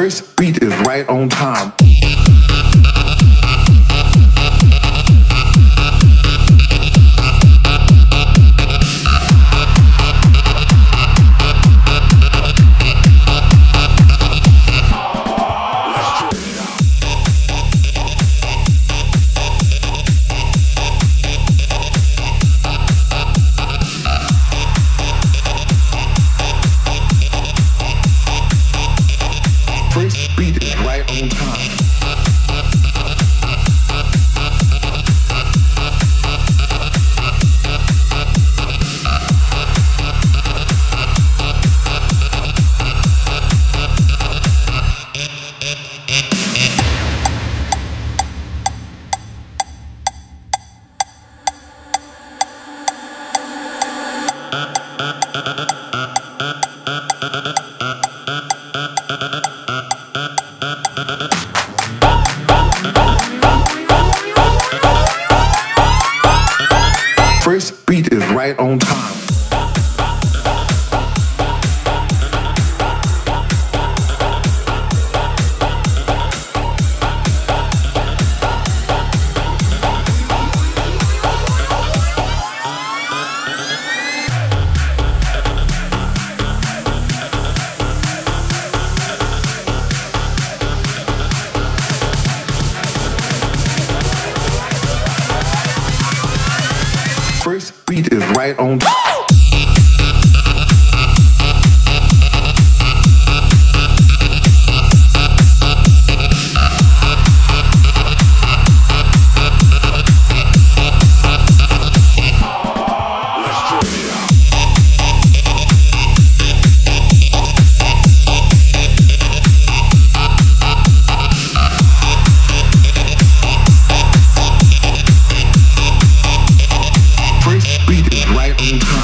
First beat is right on time. First beat is right on time. beat is right on. Income.